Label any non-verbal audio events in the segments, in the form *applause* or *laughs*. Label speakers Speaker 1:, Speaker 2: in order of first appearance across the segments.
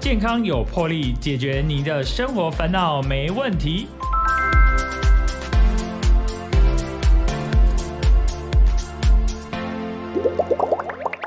Speaker 1: 健康有魄力，解决您的生活烦恼没问题。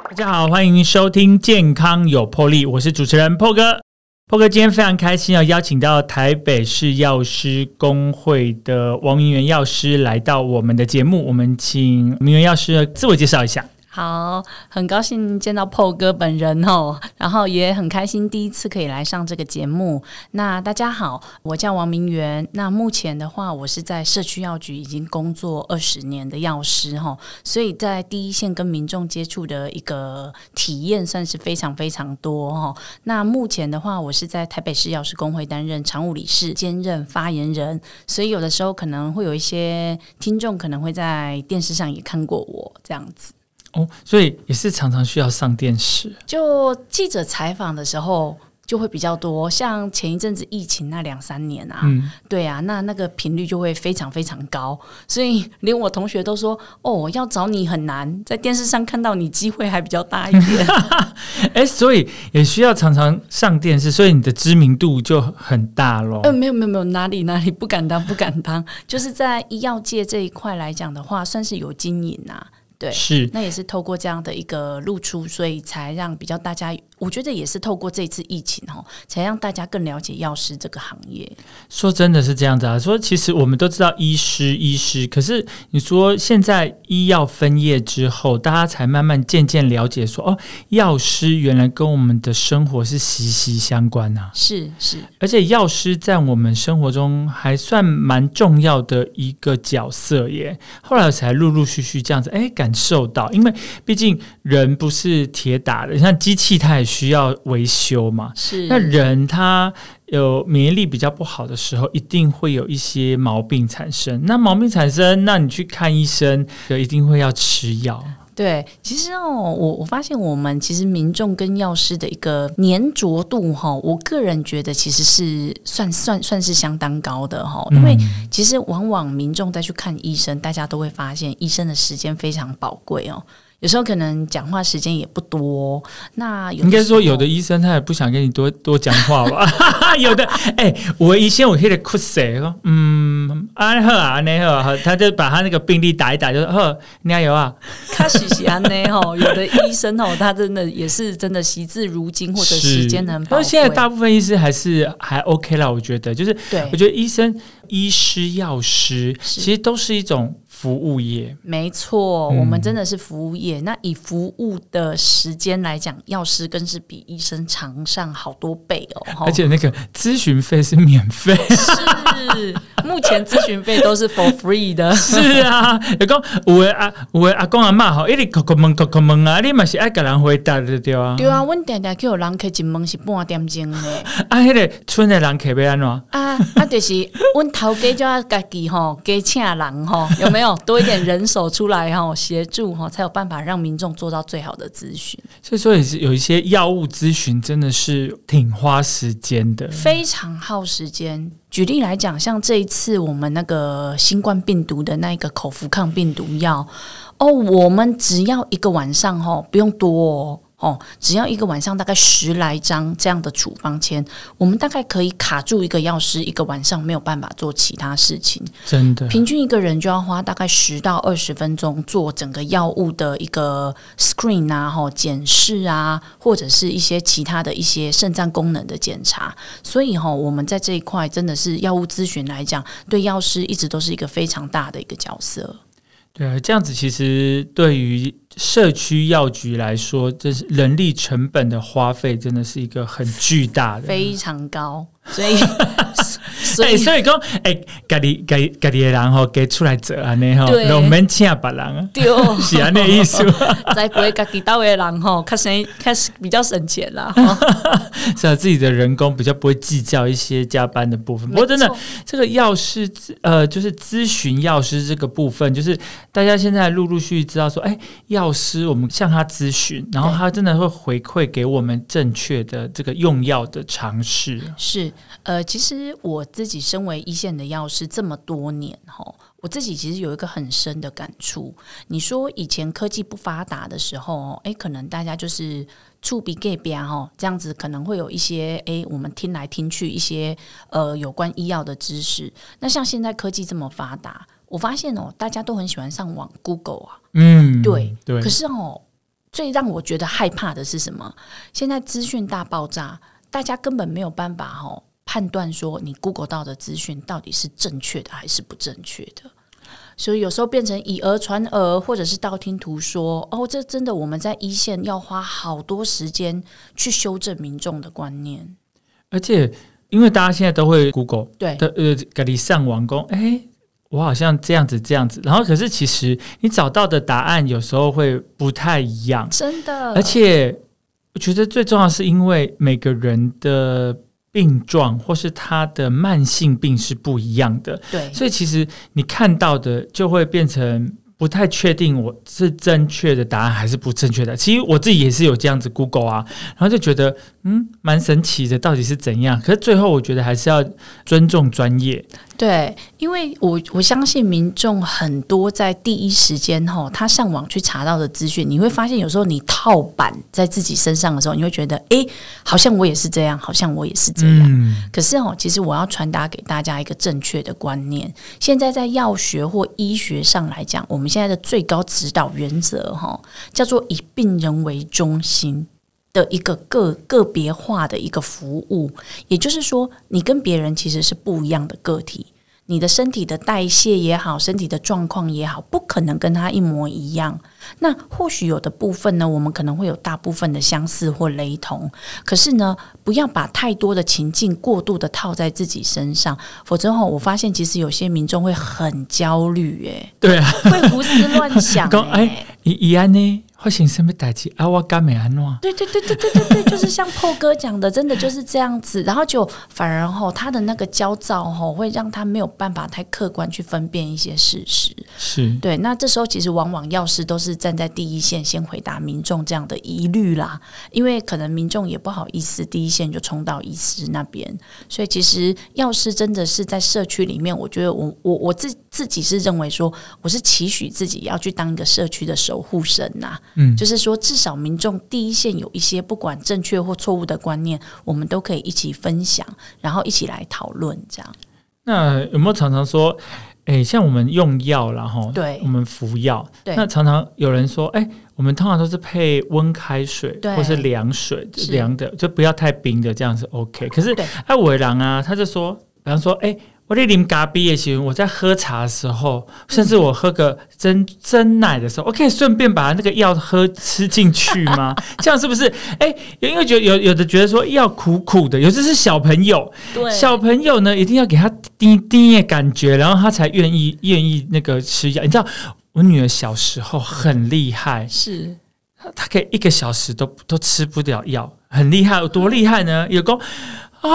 Speaker 1: 大家好，欢迎收听《健康有魄力》，我是主持人破哥。破哥今天非常开心，要邀请到台北市药师工会的王明元药师来到我们的节目。我们请明元药师自我介绍一下。
Speaker 2: 好，很高兴见到 PO 哥本人哦，然后也很开心第一次可以来上这个节目。那大家好，我叫王明元。那目前的话，我是在社区药局已经工作二十年的药师哈，*laughs* 所以在第一线跟民众接触的一个体验算是非常非常多哈。那目前的话，我是在台北市药师工会担任常务理事兼任发言人，所以有的时候可能会有一些听众可能会在电视上也看过我这样子。
Speaker 1: 哦，所以也是常常需要上电视。
Speaker 2: 就记者采访的时候就会比较多，像前一阵子疫情那两三年啊，对啊，那那个频率就会非常非常高，所以连我同学都说：“哦，要找你很难，在电视上看到你机会还比较大一点。*laughs* ”
Speaker 1: 哎，所以也需要常常上电视，所以你的知名度就很大咯。
Speaker 2: 呃，没有没有没有，哪里哪里不敢当不敢当，就是在医药界这一块来讲的话，算是有经营啊。对，
Speaker 1: 是。
Speaker 2: 那也是透过这样的一个露出，所以才让比较大家，我觉得也是透过这次疫情哈，才让大家更了解药师这个行业。
Speaker 1: 说真的是这样子啊，说其实我们都知道医师医师，可是你说现在医药分业之后，大家才慢慢渐渐了解说，哦，药师原来跟我们的生活是息息相关呐。
Speaker 2: 是是，
Speaker 1: 而且药师在我们生活中还算蛮重要的一个角色耶。后来才陆陆续续这样子，哎，感。受到，因为毕竟人不是铁打的，像机器它也需要维修嘛。
Speaker 2: 是，
Speaker 1: 那人他有免疫力比较不好的时候，一定会有一些毛病产生。那毛病产生，那你去看医生，就一定会要吃药。
Speaker 2: 对，其实哦，我我发现我们其实民众跟药师的一个粘着度哈，我个人觉得其实是算算算是相当高的哈，因为其实往往民众再去看医生，大家都会发现医生的时间非常宝贵哦。有时候可能讲话时间也不多，那
Speaker 1: 应该说有的医生他也不想跟你多多讲话吧？*laughs* 有的，哎，我以前我可以哭死，说嗯，安好啊，安好，*laughs* 他就把他那个病历打一打，就说呵，加油啊！*laughs*
Speaker 2: 他喜喜安内吼，有的医生哦，他真的也是真的惜字如金，或者时间很宝贵。
Speaker 1: 现在大部分医师还是还 OK 了，我觉得，就是对我觉得医生、医师、药师其实都是一种。服务业
Speaker 2: 没错，我们真的是服务业。那以服务的时间来讲，药师更是比医生长上好多倍哦。
Speaker 1: 而且那个咨询费是免费，*laughs* *laughs*
Speaker 2: 是 *laughs* 目前咨询费都是 for free 的。
Speaker 1: 是啊，有讲有的阿有的阿公阿妈吼，一直叩叩问叩叩问啊，你嘛是爱给人回答的对啊。
Speaker 2: 对啊，阮定定叫人客进门是半点钟的。
Speaker 1: 啊，迄个村的人客要安怎？
Speaker 2: 啊啊，就是阮头家就要家己吼，加请人吼，有没有？*laughs* 多一点人手出来哈，协助哈，才有办法让民众做到最好的咨询。
Speaker 1: 所以说也是有一些药物咨询，真的是挺花时间的，
Speaker 2: 非常耗时间。举例来讲，像这一次我们那个新冠病毒的那个口服抗病毒药，哦，我们只要一个晚上哦，不用多。哦，只要一个晚上大概十来张这样的处方签，我们大概可以卡住一个药师一个晚上没有办法做其他事情。
Speaker 1: 真的，
Speaker 2: 平均一个人就要花大概十到二十分钟做整个药物的一个 screen 啊，哈，检视啊，或者是一些其他的一些肾脏功能的检查。所以哈，我们在这一块真的是药物咨询来讲，对药师一直都是一个非常大的一个角色。
Speaker 1: 对啊，这样子其实对于。社区药局来说，这是人力成本的花费，真的是一个很巨大的，
Speaker 2: 非常高。所以，*laughs*
Speaker 1: 所以，所以讲，哎，家己家家己的人吼，给出来做安尼吼，我们请别人，
Speaker 2: 对，*laughs*
Speaker 1: 是安尼意思。*laughs*
Speaker 2: 在不会家己到的人吼，开始开始比较省钱啦。*laughs*
Speaker 1: 是啊，自己的人工比较不会计较一些加班的部分。不过，真的，这个药师呃，就是咨询药师这个部分，就是大家现在陆陆续续知道说，哎，药师我们向他咨询，然后他真的会回馈给我们正确的这个用药的尝试。是
Speaker 2: 是，呃，其实我自己身为一线的药师这么多年哈，我自己其实有一个很深的感触。你说以前科技不发达的时候，哎，可能大家就是触鼻 gay 边哈，这样子可能会有一些哎，我们听来听去一些呃有关医药的知识。那像现在科技这么发达，我发现哦，大家都很喜欢上网 Google 啊，
Speaker 1: 嗯，
Speaker 2: 对
Speaker 1: 对
Speaker 2: 可，是哦，最让我觉得害怕的是什么？现在资讯大爆炸，大家根本没有办法哦判断说你 Google 到的资讯到底是正确的还是不正确的。所以有时候变成以讹传讹，或者是道听途说。哦，这真的我们在一线要花好多时间去修正民众的观念。
Speaker 1: 而且因为大家现在都会 Google
Speaker 2: 对
Speaker 1: 的呃，给你上网工，哎，我好像这样子这样子，然后可是其实你找到的答案有时候会不太一样，
Speaker 2: 真的，
Speaker 1: 而且我觉得最重要是因为每个人的病状或是他的慢性病是不一样的，
Speaker 2: 对
Speaker 1: 所以其实你看到的就会变成不太确定我是正确的答案还是不正确的。其实我自己也是有这样子 Google 啊，然后就觉得嗯蛮神奇的，到底是怎样？可是最后我觉得还是要尊重专业，
Speaker 2: 对，因为我我相信民众很多在第一时间哈，他上网去查到的资讯，你会发现有时候你套版在自己身上的时候，你会觉得哎，好像我也是这样，好像我也是这样。
Speaker 1: 嗯，
Speaker 2: 可是哦，其实我要传达给大家一个正确的观念。现在在药学或医学上来讲，我们现在的最高指导原则哈，叫做以病人为中心的一个个个别化的一个服务。也就是说，你跟别人其实是不一样的个体。你的身体的代谢也好，身体的状况也好，不可能跟他一模一样。那或许有的部分呢，我们可能会有大部分的相似或雷同，可是呢，不要把太多的情境过度的套在自己身上，否则哈，我发现其实有些民众会很焦虑，诶，
Speaker 1: 对啊，
Speaker 2: 会胡思乱想。*laughs*
Speaker 1: 哎，伊伊安呢发生什么代志啊？我干没安怎？
Speaker 2: 对对对对对对对，*laughs* 就是像破哥讲的，真的就是这样子。然后就反而吼，他的那个焦躁吼，会让他没有办法太客观去分辨一些事实。
Speaker 1: 是
Speaker 2: 对，那这时候其实往往药师都是站在第一线，先回答民众这样的疑虑啦，因为可能民众也不好意思第一线就冲到医师那边，所以其实药师真的是在社区里面，我觉得我我我自自己是认为说，我是期许自己要去当一个社区的守护神呐、
Speaker 1: 嗯
Speaker 2: 就是说至少民众第一线有一些不管正确或错误的观念，我们都可以一起分享，然后一起来讨论这样。
Speaker 1: 那有没有常常说，诶，像我们用药然后
Speaker 2: 对
Speaker 1: 我们服药，
Speaker 2: 对
Speaker 1: 那常常有人说，诶，我们通常都是配温开水
Speaker 2: 对
Speaker 1: 或是凉水，
Speaker 2: 是
Speaker 1: 凉的就不要太冰的，这样是 OK。可是
Speaker 2: 对
Speaker 1: 艾伟郎啊，他就说，比方说，诶。我在啉咖啡的时候，我在喝茶的时候，甚至我喝个真真奶的时候，我可以顺便把那个药喝吃进去吗？*laughs* 这样是不是？哎、因为觉得有有的觉得说药苦苦的，有的是小朋友，
Speaker 2: 对
Speaker 1: 小朋友呢，一定要给他滴滴的感觉，然后他才愿意愿意那个吃药。你知道，我女儿小时候很厉害，
Speaker 2: 是
Speaker 1: 她她可以一个小时都都吃不了药，很厉害，有多厉害呢？有功啊，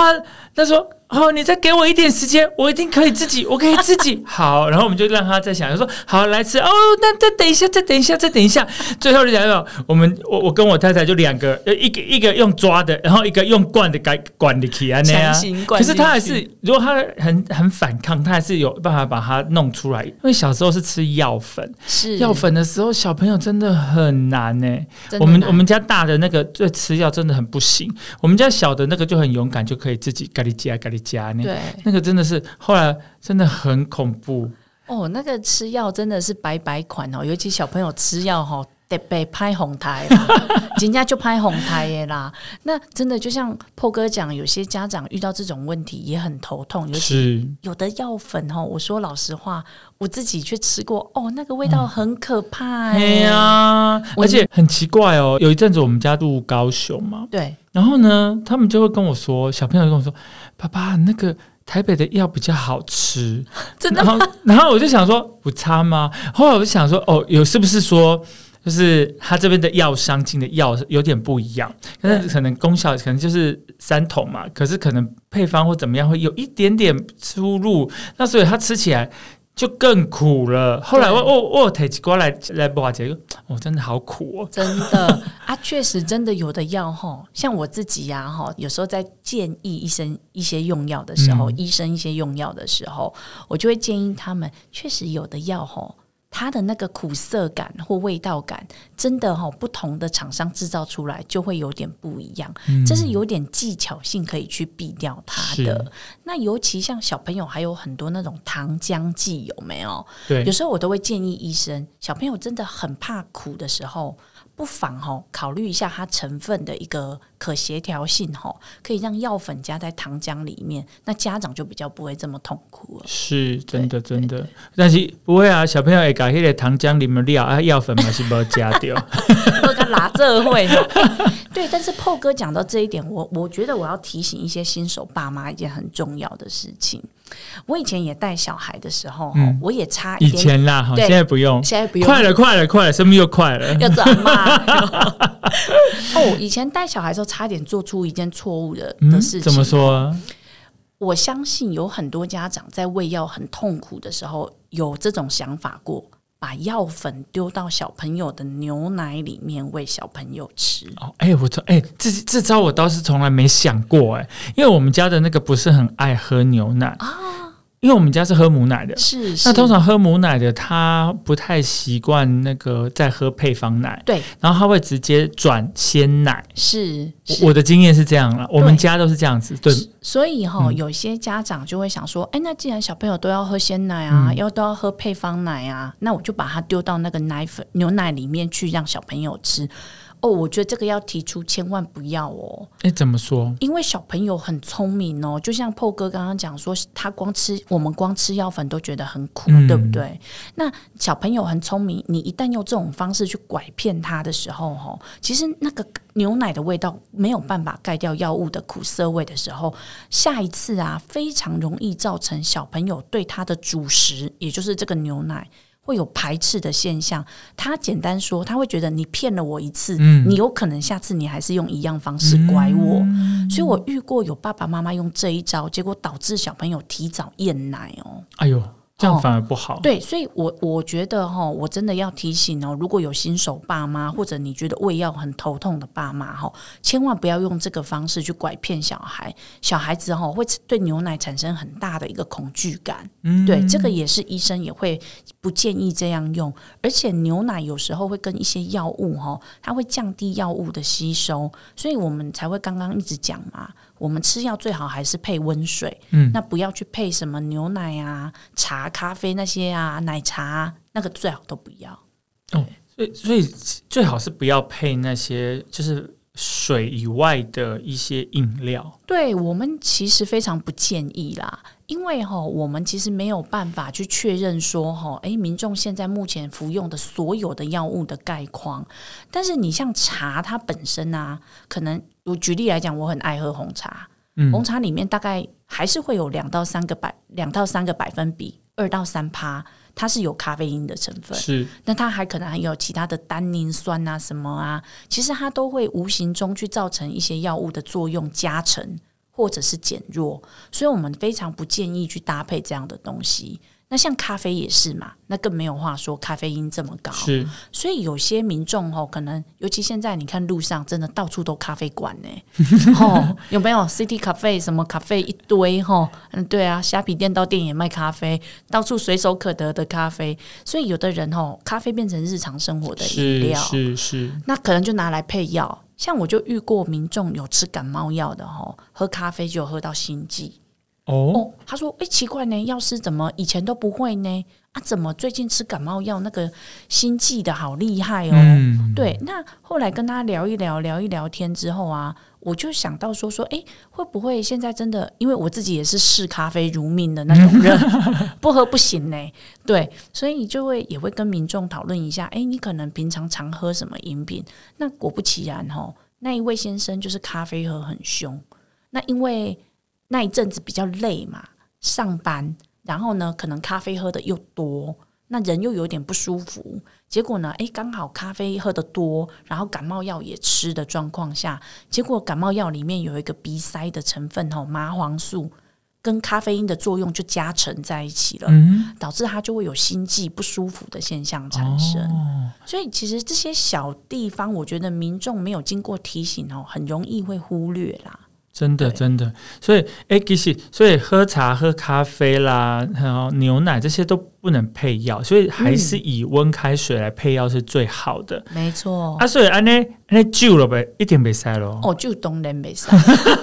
Speaker 1: 她说。哦，你再给我一点时间，我一定可以自己，我可以自己。*laughs* 好。然后我们就让他再想，就说好来吃哦，那再等一下，再等一下，再等一下。最后就讲到我们，我我跟我太太就两个，呃，一个一个用抓的，然后一个用灌的，改管的起啊那样。可，是他还是，如果他很很反抗，他还是有办法把它弄出来。*laughs* 因为小时候是吃药粉，
Speaker 2: 是。
Speaker 1: 药粉的时候小朋友真的很难呢、我们我们家大的那个对吃药真的很不行，我们家小的那个就很勇敢，就可以自己咖喱加咖喱加那
Speaker 2: 对
Speaker 1: 那个真的是后来真的很恐怖。
Speaker 2: 哦，那个吃药真的是白白款哦，尤其小朋友吃药哈、得被拍红台啦，*laughs* 人家就拍红台耶啦。那真的就像破哥讲，有些家长遇到这种问题也很头痛，尤其
Speaker 1: 是，
Speaker 2: 有的药粉哈，我说老实话，我自己去吃过，哦，那个味道很可怕
Speaker 1: 哎
Speaker 2: 哎
Speaker 1: 呀，
Speaker 2: 我
Speaker 1: 而且很奇怪哦。有一阵子我们家住高雄嘛，
Speaker 2: 对，
Speaker 1: 然后呢，他们就会跟我说，小朋友跟我说，爸爸那个。台北的药比较好吃，*laughs*
Speaker 2: 真的
Speaker 1: 然后，然后我就想说，不差吗？后来我就想说，哦，有是不是说，就是他这边的药商进的药有点不一样，但是可能功效可能就是三桶嘛，可是可能配方或怎么样会有一点点出入，那所以它吃起来就更苦了。后来我我我提起过来来挖这个，哦，真的好苦哦。
Speaker 2: 真的啊，确实真的有的药哈，像我自己呀、哈，有时候在建议医生一些用药的时候，
Speaker 1: 嗯
Speaker 2: 医生一些用药的时候，我就会建议他们，确实有的药哈它的那个苦涩感或味道感，真的哈、不同的厂商制造出来就会有点不一样。这是有点技巧性可以去避掉它的
Speaker 1: 是。
Speaker 2: 那尤其像小朋友还有很多那种糖浆剂，有没有？
Speaker 1: 对
Speaker 2: 有，时候我都会建议医生，小朋友真的很怕苦的时候，不妨哈、考虑一下它成分的一个可协调性哈、可以让药粉加在糖浆里面，那家长就比较不会这么痛苦了。
Speaker 1: 是真的真的，但是不会啊，小朋友也搞迄个糖浆里面料啊药粉嘛是不要加掉，*laughs*
Speaker 2: 拉这会哈。*laughs* 对，但是破哥讲到这一点，我我觉得我要提醒一些新手爸妈一件很重要的事情。我以前也带小孩的时候，
Speaker 1: 嗯
Speaker 2: 我也差一
Speaker 1: 以，前啦，哈，
Speaker 2: 对
Speaker 1: 现在不用，
Speaker 2: 现在不用
Speaker 1: 快了快了快了，生命又快了，
Speaker 2: 要怎么骂？*laughs* 哦，以前带小孩的时候，差点做出一件错误的的
Speaker 1: 嗯，
Speaker 2: 事情。
Speaker 1: 怎么？说啊？
Speaker 2: 我相信有很多家长在喂药很痛苦的时候，有这种想法过，把药粉丢到小朋友的牛奶里面喂小朋友吃。
Speaker 1: 哦，哎、我从哎、这这招我倒是从来没想过哎、因为我们家的那个不是很爱喝牛奶啊，因为我们家是喝母奶的。
Speaker 2: 是是，
Speaker 1: 那通常喝母奶的，他不太习惯那个在喝配方奶，
Speaker 2: 对
Speaker 1: 然后他会直接转鲜奶。
Speaker 2: 是是
Speaker 1: 我我的经验是这样了，我们家都是这样子。对，
Speaker 2: 所以哈、
Speaker 1: 嗯
Speaker 2: 有些家长就会想说，哎，那既然小朋友都要喝鲜奶啊，
Speaker 1: 嗯
Speaker 2: 要都要喝配方奶啊，那我就把它丢到那个奶粉牛奶里面去，让小朋友吃。哦，我觉得这个要提出，千万不要哦，
Speaker 1: 哎、怎么说？
Speaker 2: 因为小朋友很聪明哦，就像破哥刚刚讲说，他光吃我们光吃药粉都觉得很苦，
Speaker 1: 嗯
Speaker 2: 对不对？那小朋友很聪明，你一旦用这种方式去拐骗他的时候，哦，其实那个牛奶的味道没有办法盖掉药物的苦涩味的时候，下一次啊，非常容易造成小朋友对他的主食，也就是这个牛奶。会有排斥的现象，他简单说，他会觉得你骗了我一次，
Speaker 1: 嗯
Speaker 2: 你有可能下次你还是用一样方式拐我，所以我遇过有爸爸妈妈用这一招，结果导致小朋友提早厌奶哦。
Speaker 1: 哎呦，这样反而不好。
Speaker 2: 对，所以我我觉得哈，我真的要提醒哦，如果有新手爸妈，或者你觉得喂药很头痛的爸妈哈，千万不要用这个方式去拐骗小孩，小孩子哈会对牛奶产生很大的一个恐惧感。
Speaker 1: 嗯
Speaker 2: 对，这个也是医生也会不建议这样用，而且牛奶有时候会跟一些药物哈，它会降低药物的吸收，所以我们才会刚刚一直讲嘛，我们吃药最好还是配温水，
Speaker 1: 嗯
Speaker 2: 那不要去配什么牛奶啊、茶、咖啡那些啊、奶茶啊那个最好都不要。
Speaker 1: 所以所以最好是不要配那些就是水以外的一些饮料。
Speaker 2: 对我们其实非常不建议啦，因为哈，我们其实没有办法去确认说哈，诶，民众现在目前服用的所有的药物的概况。但是你像茶，它本身啊，可能我举例来讲，我很爱喝红茶，
Speaker 1: 嗯
Speaker 2: 红茶里面大概还是会有两到三个百两到三个百分比，二到三趴，它是有咖啡因的成分。
Speaker 1: 是
Speaker 2: 那它还可能还有其他的单宁酸啊什么啊，其实它都会无形中去造成一些药物的作用加成或者是减弱，所以我们非常不建议去搭配这样的东西。那像咖啡也是嘛，那更没有话说，咖啡因这么高，
Speaker 1: 是，
Speaker 2: 所以有些民众哦，可能尤其现在你看路上真的到处都咖啡馆呢，*laughs* 哦有没有 City Cafe 什么咖啡一堆吼？嗯，对啊，虾皮店到店也卖咖啡，到处随手可得的咖啡，所以有的人哦，咖啡变成日常生活的饮
Speaker 1: 是
Speaker 2: 料，
Speaker 1: 是是，
Speaker 2: 那可能就拿来配药。像我就遇过民众有吃感冒药的吼，喝咖啡就喝到心悸。
Speaker 1: 哦，
Speaker 2: 哦，他说：“哎、奇怪呢，药师怎么以前都不会呢？啊，怎么最近吃感冒药那个心悸的好厉害哦？”
Speaker 1: 嗯，
Speaker 2: 对，那后来跟他聊一聊，聊一聊天之后啊，我就想到说说，哎，会不会现在真的？因为我自己也是视咖啡如命的那种人，*laughs* 不喝不行呢。对，所以就会也会跟民众讨论一下，哎，你可能平常常喝什么饮品？那果不其然哦、那一位先生就是咖啡喝很凶，那因为那一阵子比较累嘛，上班，然后呢，可能咖啡喝的又多，那人又有点不舒服，结果呢，诶，刚好咖啡喝的多，然后感冒药也吃的状况下，结果感冒药里面有一个鼻塞的成分吼，麻黄素跟咖啡因的作用就加成在一起了，
Speaker 1: 嗯，
Speaker 2: 导致它就会有心悸不舒服的现象产生。
Speaker 1: 哦，
Speaker 2: 所以其实这些小地方，我觉得民众没有经过提醒哦，很容易会忽略啦。
Speaker 1: 真的真的，所以哎，其实所以喝茶、喝咖啡啦，然后牛奶这些都不不能配药，所以还是以温开水来配药是最好的。
Speaker 2: 没错。
Speaker 1: 啊，所以安尼安尼救了呗，一点没塞咯。
Speaker 2: 哦，就当然没塞，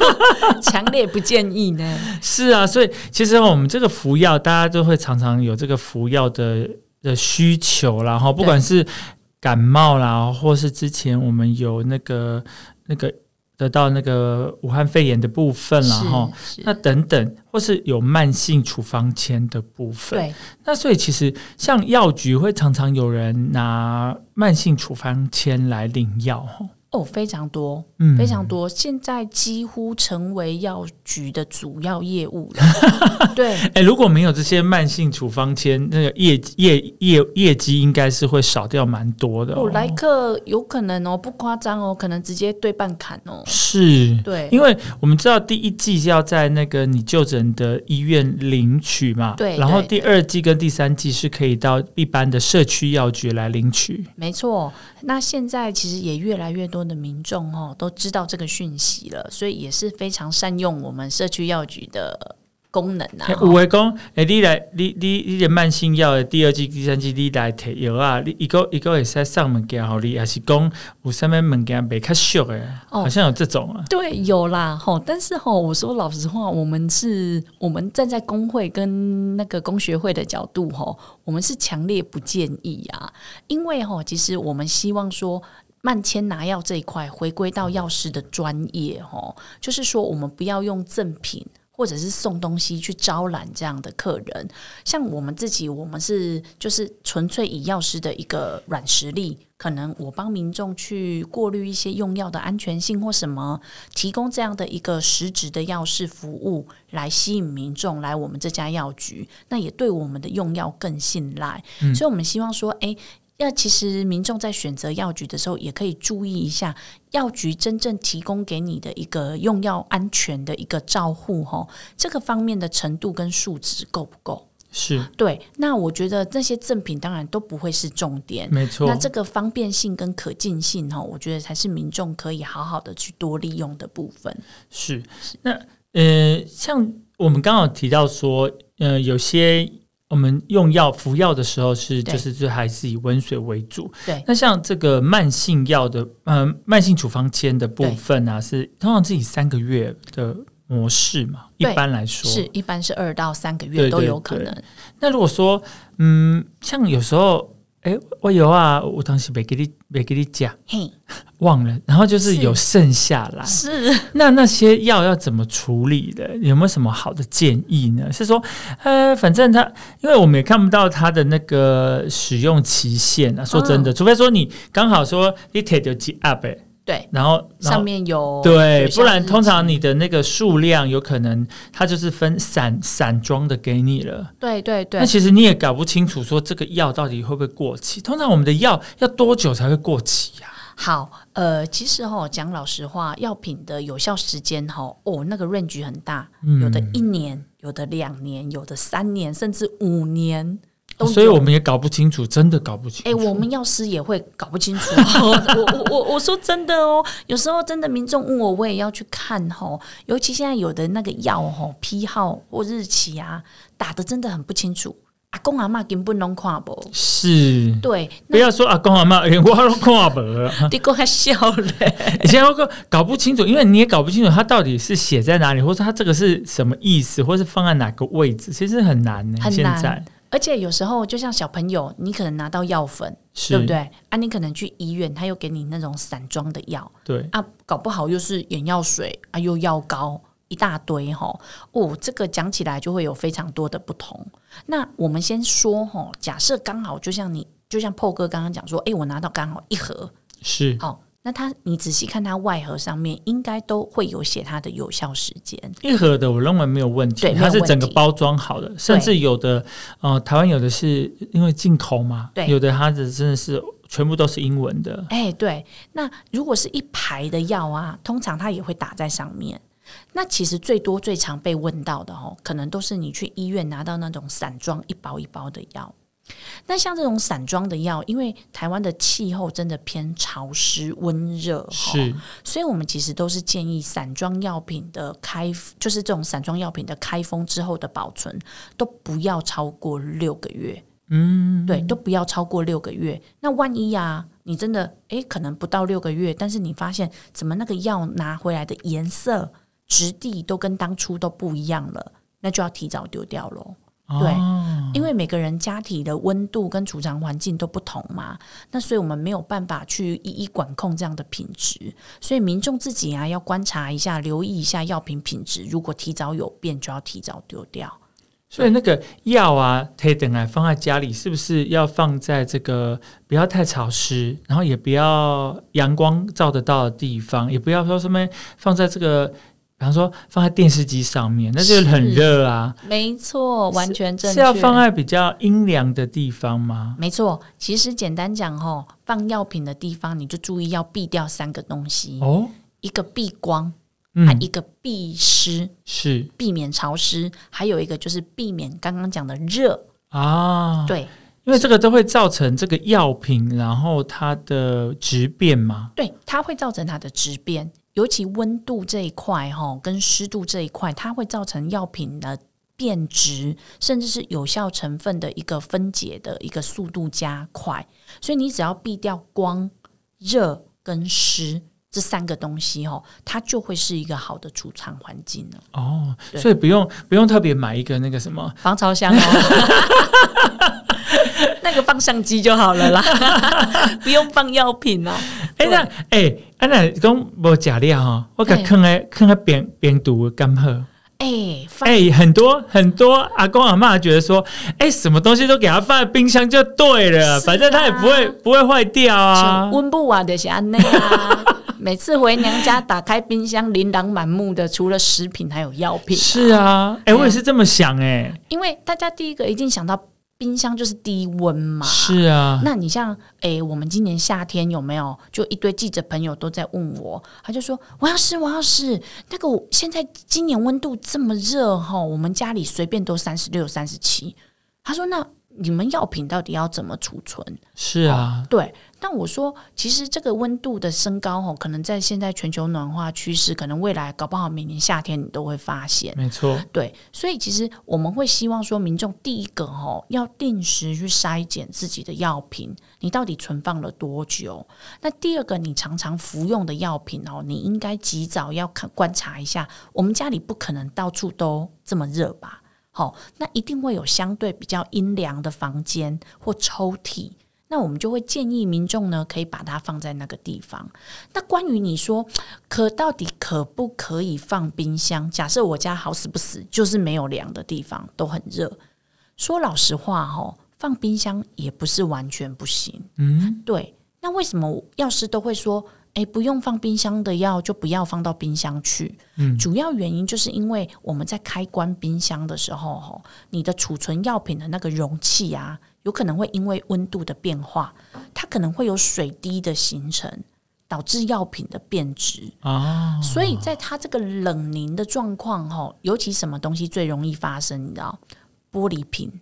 Speaker 2: *laughs* 强烈不建议呢。
Speaker 1: 是啊，所以其实我们这个服药，大家都会常常有这个服药的的需求，然后不管是感冒啦，或是之前我们有那个那个。得到那个武汉肺炎的部分了哈，那等等，或是有慢性处方签的部分，
Speaker 2: 对，
Speaker 1: 那所以其实像药局会常常有人拿慢性处方签来领药哈。
Speaker 2: 哦，非常多，嗯非常多，现在几乎成为药局的主要业务了。*laughs* 对，
Speaker 1: 哎，如果没有这些慢性处方签，那个业业业业绩应该是会少掉蛮多的。
Speaker 2: 哦，来客有可能哦，不夸张哦，可能直接对半砍哦。
Speaker 1: 是，
Speaker 2: 对，
Speaker 1: 因为我们知道第一季是要在那个你就诊的医院领取嘛，
Speaker 2: 对，
Speaker 1: 然后第二季跟第三季是可以到一般的社区药局来领取。
Speaker 2: 没错，那现在其实也越来越多。的民众哦都知道这个讯息了，所以也是非常善用我们社区药局的功能啊。
Speaker 1: 五位公，哎，你来，你你你的慢性药的第二季、第三季你来提药啊？你一个一个会使上门给好你，还是讲有上面门给没较俗的？好像有这种啊。
Speaker 2: 对，有啦，吼，但是吼，我说老实话，我们是我们站在工会跟那个工学会的角度，吼，我们是强烈不建议啊，因为吼，其实我们希望说。慢签拿药这一块，回归到药师的专业，吼，就是说，我们不要用赠品或者是送东西去招揽这样的客人。像我们自己，我们是就是纯粹以药师的一个软实力，可能我帮民众去过滤一些用药的安全性或什么，提供这样的一个实质的药师服务，来吸引民众来我们这家药局，那也对我们的用药更信赖。所以，我们希望说，哎。要其实民众在选择药局的时候，也可以注意一下药局真正提供给你的一个用药安全的一个照护，哈，这个方面的程度跟数值够不够？
Speaker 1: 是
Speaker 2: 对。那我觉得那些赠品当然都不会是重点，
Speaker 1: 没错。
Speaker 2: 那这个方便性跟可进性，哈，我觉得才是民众可以好好的去多利用的部分。
Speaker 1: 是。那呃，像我们刚好提到说，呃，有些。我们用药服药的时候是就是就还是以温水为主。
Speaker 2: 对，
Speaker 1: 那像这个慢性药的，嗯，慢性处方签的部分啊，是通常是以三个月的模式嘛？一般来说，
Speaker 2: 是一般是二到三个月都有可能。
Speaker 1: 那如果说，嗯，像有时候。哎，我有啊，我当时没给你没给你讲，*laughs* 忘了。然后就是有剩下来，
Speaker 2: 是
Speaker 1: 那那些药要怎么处理的？有没有什么好的建议呢？是说，呃，反正他，因为我们也看不到他的那个使用期限啊。说真的，除非说你刚好说你 take 几 up
Speaker 2: 对，
Speaker 1: 然后
Speaker 2: 上面有
Speaker 1: 对，不然通常你的那个数量有可能它就是分散散装的给你了。
Speaker 2: 对对对，
Speaker 1: 那其实你也搞不清楚说这个药到底会不会过期。通常我们的药要多久才会过期呀？
Speaker 2: 好，呃，其实哈讲老实话，药品的有效时间哈哦，那个 range 很大，有的一年，有的两年，有的三年，甚至五年。
Speaker 1: 所以我们也搞不清楚，真的搞不清楚。
Speaker 2: 哎，我们药师也会搞不清楚。*laughs* 我我我我说真的哦，有时候真的民众问我，我也要去看哈。尤其现在有的那个药哈批号或日期啊，打的真的很不清楚。阿公阿妈根本拢看不。
Speaker 1: 是，
Speaker 2: 对，
Speaker 1: 不要说阿公阿妈，连我都看不。*laughs*
Speaker 2: 你哥还笑嘞？
Speaker 1: 以前我哥搞不清楚，因为你也搞不清楚，他到底是写在哪里，或者他这个是什么意思，或是放在哪个位置，其实很难呢。
Speaker 2: 很难。而且有时候，就像小朋友，你可能拿到药粉，对不对？啊，你可能去医院，他又给你那种散装的药，
Speaker 1: 对
Speaker 2: 啊，搞不好又是眼药水啊，又药膏一大堆哈。哦，这个讲起来就会有非常多的不同。那我们先说哈，假设刚好就像你，就像破哥刚刚讲说，哎，我拿到刚好一盒，
Speaker 1: 是
Speaker 2: 好。那它，你仔细看它外盒上面，应该都会有写它的有效时间。
Speaker 1: 一盒的我认为没有问题，它是整个包装好的，甚至有的，呃，台湾有的是因为进口嘛，
Speaker 2: 对，
Speaker 1: 有的它的真的是全部都是英文的。
Speaker 2: 哎，对，那如果是一排的药啊，通常它也会打在上面。那其实最多最常被问到的哦，可能都是你去医院拿到那种散装一包一包的药。那像这种散装的药，因为台湾的气候真的偏潮湿温热，
Speaker 1: 是，
Speaker 2: 所以我们其实都是建议散装药品的开，就是这种散装药品的开封之后的保存，都不要超过六个月。
Speaker 1: 嗯，
Speaker 2: 对，都不要超过六个月。那万一啊，你真的诶可能不到六个月，但是你发现怎么那个药拿回来的颜色、质地都跟当初都不一样了，那就要提早丢掉喽。对
Speaker 1: 哦
Speaker 2: 因为每个人家体的温度跟储藏环境都不同嘛，那所以我们没有办法去一一管控这样的品质，所以民众自己啊要观察一下，留意一下药品品质，如果提早有变，就要提早丢掉。
Speaker 1: 所以那个药啊，可以等来放在家里，是不是要放在这个不要太潮湿，然后也不要阳光照得到的地方，也不要说什么放在这个，比方说放在电视机上面，那就很热啊。
Speaker 2: 没错，完全正确。
Speaker 1: 是要放在比较阴凉的地方吗？
Speaker 2: 没错，其实简单讲哦，放药品的地方你就注意要避掉三个东西，
Speaker 1: 哦，
Speaker 2: 一个避光，
Speaker 1: 嗯
Speaker 2: 啊，，一个避湿，
Speaker 1: 是
Speaker 2: 避免潮湿，还有一个就是避免刚刚讲的热。
Speaker 1: 啊，，
Speaker 2: 对
Speaker 1: 因为这个都会造成这个药品，然后它的质变嘛。
Speaker 2: 对，它会造成它的质变，尤其温度这一块哈，跟湿度这一块，它会造成药品的。变质，甚至是有效成分的一个分解的一个速度加快，所以你只要避掉光、热跟湿这三个东西哦，它就会是一个好的储藏环境了。
Speaker 1: 哦，所以不用不用特别买一个那个什么
Speaker 2: 防潮箱哦，*laughs* 那个放相机就好了啦，*laughs* 不用放药品啦。
Speaker 1: 哎、
Speaker 2: 对
Speaker 1: 那哎，啊那讲无假料哈，我甲
Speaker 2: 嘿
Speaker 1: 放在放在边边读干好。
Speaker 2: 哎、放
Speaker 1: 哎、很多很多阿公阿妈觉得说，哎、什么东西都给它放在冰箱就对了，
Speaker 2: 啊
Speaker 1: 反正它也不会不会坏掉啊
Speaker 2: 像。温布啊的是安内啊。每次回娘家，打开冰箱，琳琅满目的，除了食品还有药品、
Speaker 1: 是，啊，哎、我也是这么想、哎，
Speaker 2: 因为大家第一个一定想到冰箱就是低温嘛。
Speaker 1: 是啊，
Speaker 2: 那你像诶，我们今年夏天有没有就一堆记者朋友都在问我，他就说我要试，我要试。那个现在今年温度这么热哈，我们家里随便都三十六、三十七。他说那你们药品到底要怎么储存？
Speaker 1: 是啊，
Speaker 2: 对，但我说，其实这个温度的升高哦，可能在现在全球暖化趋势，可能未来搞不好每年夏天你都会发现。
Speaker 1: 没错，
Speaker 2: 对，所以其实我们会希望说，民众第一个哦，要定时去筛检自己的药品，你到底存放了多久？那第二个，你常常服用的药品哦，你应该及早要看观察一下，我们家里不可能到处都这么热吧？好、那一定会有相对比较阴凉的房间或抽屉。那我们就会建议民众呢，可以把它放在那个地方。那关于你说，可到底可不可以放冰箱？假设我家好死不死就是没有凉的地方，都很热。说老实话哦，放冰箱也不是完全不行。
Speaker 1: 嗯，
Speaker 2: 对，那为什么药师都会说，诶，不用放冰箱的药就不要放到冰箱去？
Speaker 1: 嗯
Speaker 2: 主要原因就是因为我们在开关冰箱的时候，吼，你的储存药品的那个容器啊，有可能会因为温度的变化，它可能会有水滴的形成，导致药品的变质。
Speaker 1: 啊，
Speaker 2: 所以在它这个冷凝的状况，哈，尤其什么东西最容易发生？你知道，玻璃瓶。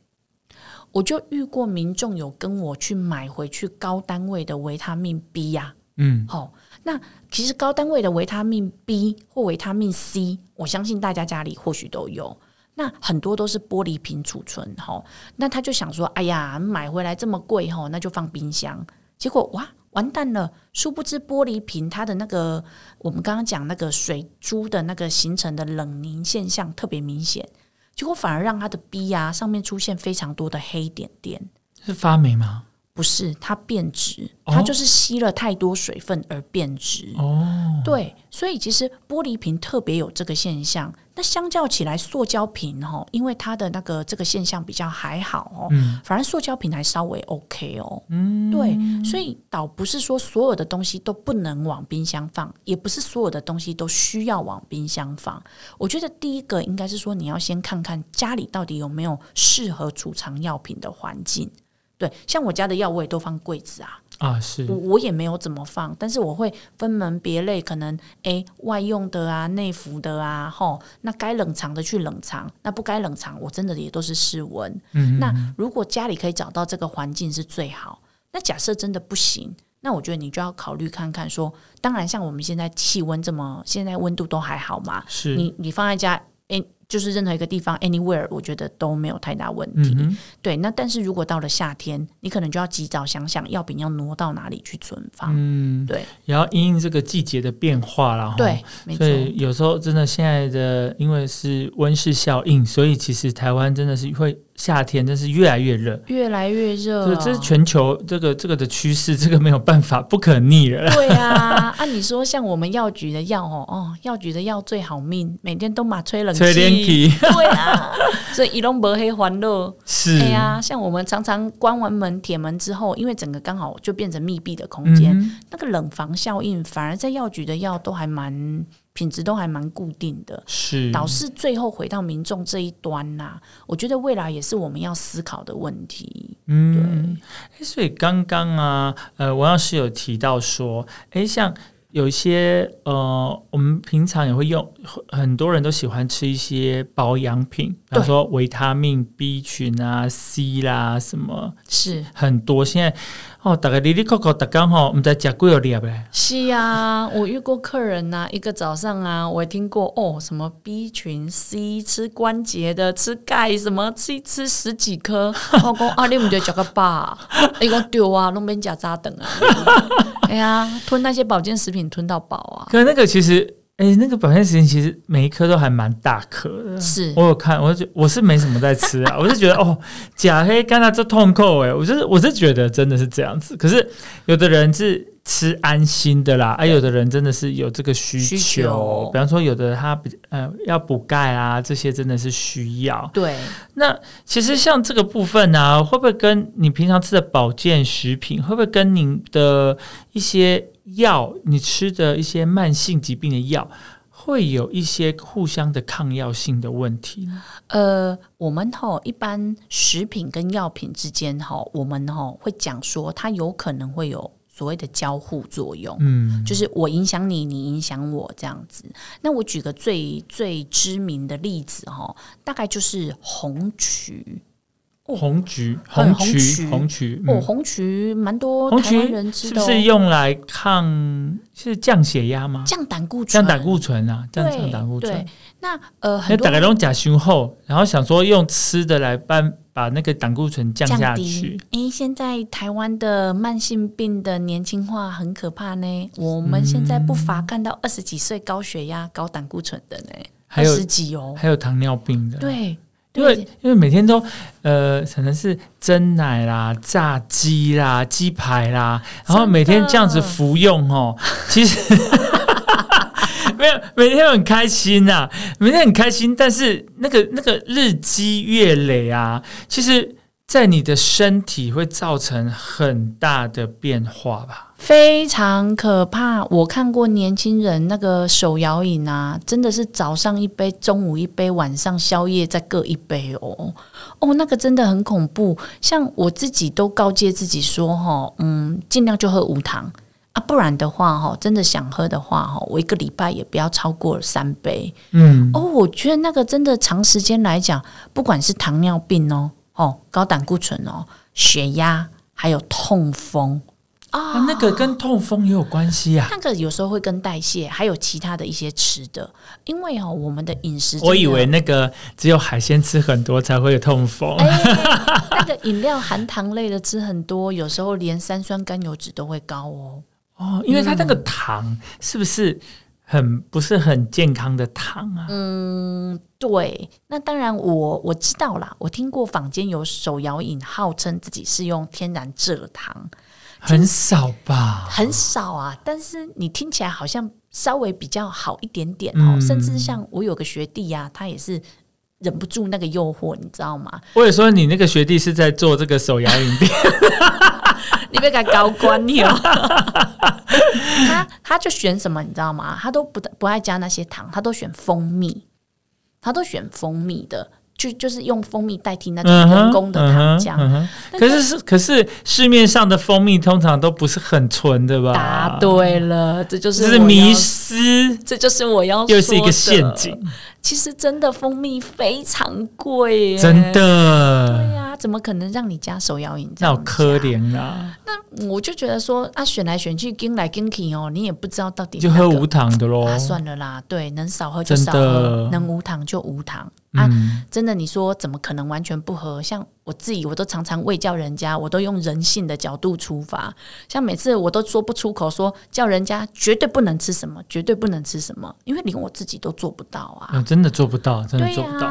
Speaker 2: 我就遇过民众有跟我去买回去高单位的维他命 B 呀、
Speaker 1: 嗯，
Speaker 2: 好、那其实高单位的维他命 B 或维他命 C，我相信大家家里或许都有。那很多都是玻璃瓶储存，哈、那他就想说，哎呀，买回来这么贵，哈，那就放冰箱。结果哇，完蛋了！殊不知玻璃瓶它的那个，我们刚刚讲那个水珠的那个形成的冷凝现象特别明显，结果反而让它的 B 呀、上面出现非常多的黑点点。
Speaker 1: 是发霉吗？
Speaker 2: 不是，它变质，
Speaker 1: 哦
Speaker 2: 它就是吸了太多水分而变质。
Speaker 1: 哦，
Speaker 2: 对，所以其实玻璃瓶特别有这个现象。那相较起来，塑胶瓶哈，因为它的那个这个现象比较还好哦，
Speaker 1: 嗯
Speaker 2: 反而塑胶瓶还稍微 OK 哦。
Speaker 1: 嗯，
Speaker 2: 对，所以倒不是说所有的东西都不能往冰箱放，也不是所有的东西都需要往冰箱放。我觉得第一个应该是说，你要先看看家里到底有没有适合储藏药品的环境。对，像我家的药我也都放柜子啊，
Speaker 1: 啊，是
Speaker 2: 我我也没有怎么放，但是我会分门别类，可能诶外用的啊、内服的啊，吼，那该冷藏的去冷藏，那不该冷藏，我真的也都是室温。
Speaker 1: 嗯，
Speaker 2: 那如果家里可以找到这个环境是最好。那假设真的不行，那我觉得你就要考虑看看说，当然像我们现在气温这么，现在温度都还好嘛，
Speaker 1: 是
Speaker 2: 你你放在家，诶，就是任何一个地方，anywhere，我觉得都没有太大问题。对，那但是如果到了夏天，你可能就要及早想想药品要挪到哪里去存放。嗯，对，
Speaker 1: 也要因应这个季节的变化了。
Speaker 2: 对，
Speaker 1: 所以有时候真的现在的因为是温室效应，所以其实台湾真的是会。夏天真是越来越热，
Speaker 2: 越来越热，
Speaker 1: 这是全球这个这个的趋势，这个没有办法，不可逆了。
Speaker 2: 对啊，按 *laughs* 你说，像我们药局的药哦，哦，药局的药最好命，每天都马吹冷气，对啊，*laughs* 所以一龙白黑欢乐
Speaker 1: 是。
Speaker 2: 对啊，像我们常常关完门铁门之后，因为整个刚好就变成密闭的空间，那个冷房效应，反而在药局的药都还蛮。品质都还蛮固定的，
Speaker 1: 是
Speaker 2: 导致最后回到民众这一端呐。我觉得未来也是我们要思考的问题。嗯，
Speaker 1: 对。所以刚刚啊，呃，王老师有提到说，哎，像。有一些呃，我们平常也会用，很多人都喜欢吃一些保养品，比如说维他命 B 群啊、C 啦什么，
Speaker 2: 是
Speaker 1: 很多。现在哦，大概里里扣扣，大刚好我们在讲贵有厉害
Speaker 2: 是啊，我遇过客人呐，一个早上啊，我也听过哦，什么 B 群 C 吃关节的，吃钙什么吃一吃十几颗，*laughs* 我讲啊，你唔得食个饱，伊讲对啊，拢免食早顿啊。*laughs* 哎呀，吞那些保健食品吞到饱啊！
Speaker 1: 可那个其实，哎，那个保健食品其实每一颗都还蛮大颗的。
Speaker 2: 是
Speaker 1: 我有看，我就我是没什么在吃啊，我是觉得哦，假黑干它这痛扣哎，我就是我是觉得真的是这样子。可是有的人是。吃安心的啦，而有的人真的是有这个需求，比方说有的他呃要补钙啊，这些真的是需要。
Speaker 2: 对，
Speaker 1: 那其实像这个部分呢，会不会跟你平常吃的保健食品，会不会跟您的一些药，你吃的一些慢性疾病的药，会有一些互相的抗药性的问题？
Speaker 2: 呃，我们哈一般食品跟药品之间哈，我们哈会讲说它有可能会有。所谓的交互作用，嗯，就是我影响你，你影响我这样子。那我举个最最知名的例子哈，大概就是红曲。
Speaker 1: 红橘，红曲，红曲，
Speaker 2: 哦，红曲蛮多台湾人吃
Speaker 1: 的，是不是用来抗？是降血压吗？
Speaker 2: 降胆固醇，
Speaker 1: 降胆固醇啊，降降胆固醇。
Speaker 2: 那呃，很
Speaker 1: 多大概用甲胸后，然后想说用吃的来帮把那个胆固醇降下去。
Speaker 2: 哎，现在台湾的慢性病的年轻化很可怕呢。我们现在不乏看到二十几岁高血压、高胆固醇的呢，
Speaker 1: 还有
Speaker 2: 十几哦，
Speaker 1: 还有糖尿病的，
Speaker 2: 对。
Speaker 1: 因为因为每天都呃可能是蒸奶啦、炸鸡啦、鸡排啦，然后每天这样子服用哦，其实 *laughs* 没有每天很开心呐，每天很开心，但是那个那个日积月累啊，其实。在你的身体会造成很大的变化吧？
Speaker 2: 非常可怕。我看过年轻人那个手摇饮啊，真的是早上一杯，中午一杯，晚上宵夜再各一杯哦。哦，那个真的很恐怖。像我自己都告诫自己说，哈，嗯，尽量就喝无糖啊，不然的话，哈，真的想喝的话，哈，我一个礼拜也不要超过三杯。嗯，哦，我觉得那个真的长时间来讲，不管是糖尿病哦。哦，高胆固醇哦，血压还有痛风
Speaker 1: 啊，那个跟痛风也有关系啊。
Speaker 2: 那个有时候会跟代谢，还有其他的一些吃的，因为哦，我们的饮食，
Speaker 1: 我以为那个只有海鲜吃很多才会有痛风。*laughs*
Speaker 2: 那个饮料含糖类的吃很多，有时候连三酸甘油脂都会高哦。
Speaker 1: 哦，因为它那个糖是不是？很不是很健康的糖啊。
Speaker 2: 嗯，对。那当然，我我知道啦，我听过坊间有手摇饮，号称自己是用天然蔗糖，
Speaker 1: 很少吧？
Speaker 2: 很少啊。但是你听起来好像稍微比较好一点点哦。甚至像我有个学弟呀，他也是忍不住那个诱惑，你知道吗？
Speaker 1: 我也说你那个学弟是在做这个手摇饮店。*laughs*
Speaker 2: 你别敢高官你哦，*laughs* 他他就选什么你知道吗？他都不不爱加那些糖，他都选蜂蜜，他都选蜂蜜的，就就是用蜂蜜代替那种人工的糖浆。
Speaker 1: 可是是可是市面上的蜂蜜通常都不是很纯的吧？
Speaker 2: 答对了，这就是
Speaker 1: 这是迷失，
Speaker 2: 这就是我要
Speaker 1: 又是一个陷阱。
Speaker 2: 其实真的蜂蜜非常贵，
Speaker 1: 真的
Speaker 2: 对呀。啊，怎么可能让你加手摇饮？
Speaker 1: 那好可怜啊！
Speaker 2: 我就觉得说啊，选来选去，跟来跟去哦，你也不知道到底
Speaker 1: 就喝无糖的喽。
Speaker 2: 算了啦，对，能少喝就少喝，能无糖就无糖啊。真的，你说怎么可能完全不喝？像我自己，我都常常未叫人家，我都用人性的角度出发。像每次我都说不出口，说叫人家绝对不能吃什么，绝对不能吃什么，因为连我自己都做不到啊。
Speaker 1: 真的做不到，真的做不到。